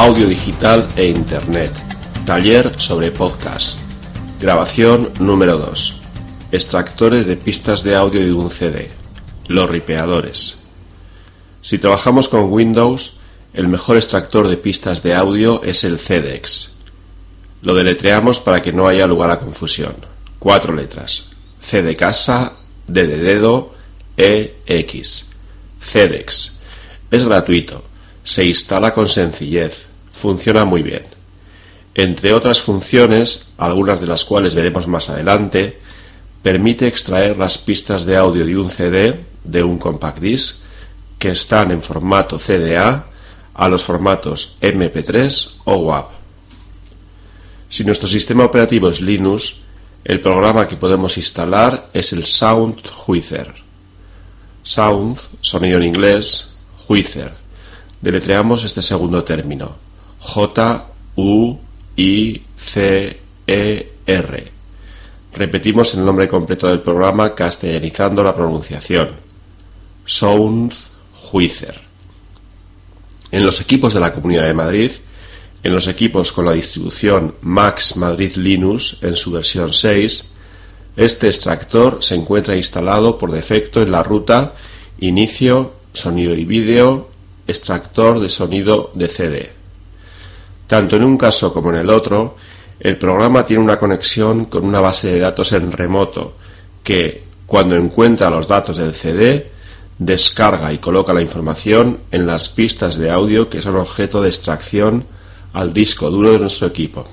audio digital e Internet, taller sobre podcast, grabación número 2, extractores de pistas de audio de un CD, los ripeadores. Si trabajamos con Windows, el mejor extractor de pistas de audio es el CDEX. Lo deletreamos para que no haya lugar a confusión. Cuatro letras. C de casa, D de dedo, E, X. CDEX. Es gratuito. Se instala con sencillez. Funciona muy bien. Entre otras funciones, algunas de las cuales veremos más adelante, permite extraer las pistas de audio de un CD, de un compact disc, que están en formato CDA, a los formatos MP3 o WAV. Si nuestro sistema operativo es Linux, el programa que podemos instalar es el Sound Juicer. Sound, sonido en inglés, Juicer. Deletreamos este segundo término. J-U-I-C-E-R. Repetimos el nombre completo del programa castellanizando la pronunciación. Sound Juicer. En los equipos de la Comunidad de Madrid, en los equipos con la distribución Max Madrid Linux en su versión 6, este extractor se encuentra instalado por defecto en la ruta Inicio, Sonido y Vídeo, Extractor de sonido de CD. Tanto en un caso como en el otro, el programa tiene una conexión con una base de datos en remoto que, cuando encuentra los datos del CD, descarga y coloca la información en las pistas de audio que son objeto de extracción al disco duro de nuestro equipo.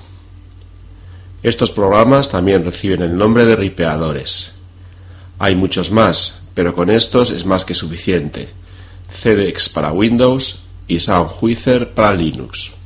Estos programas también reciben el nombre de ripeadores. Hay muchos más, pero con estos es más que suficiente. CDX para Windows y Soundwhizer para Linux.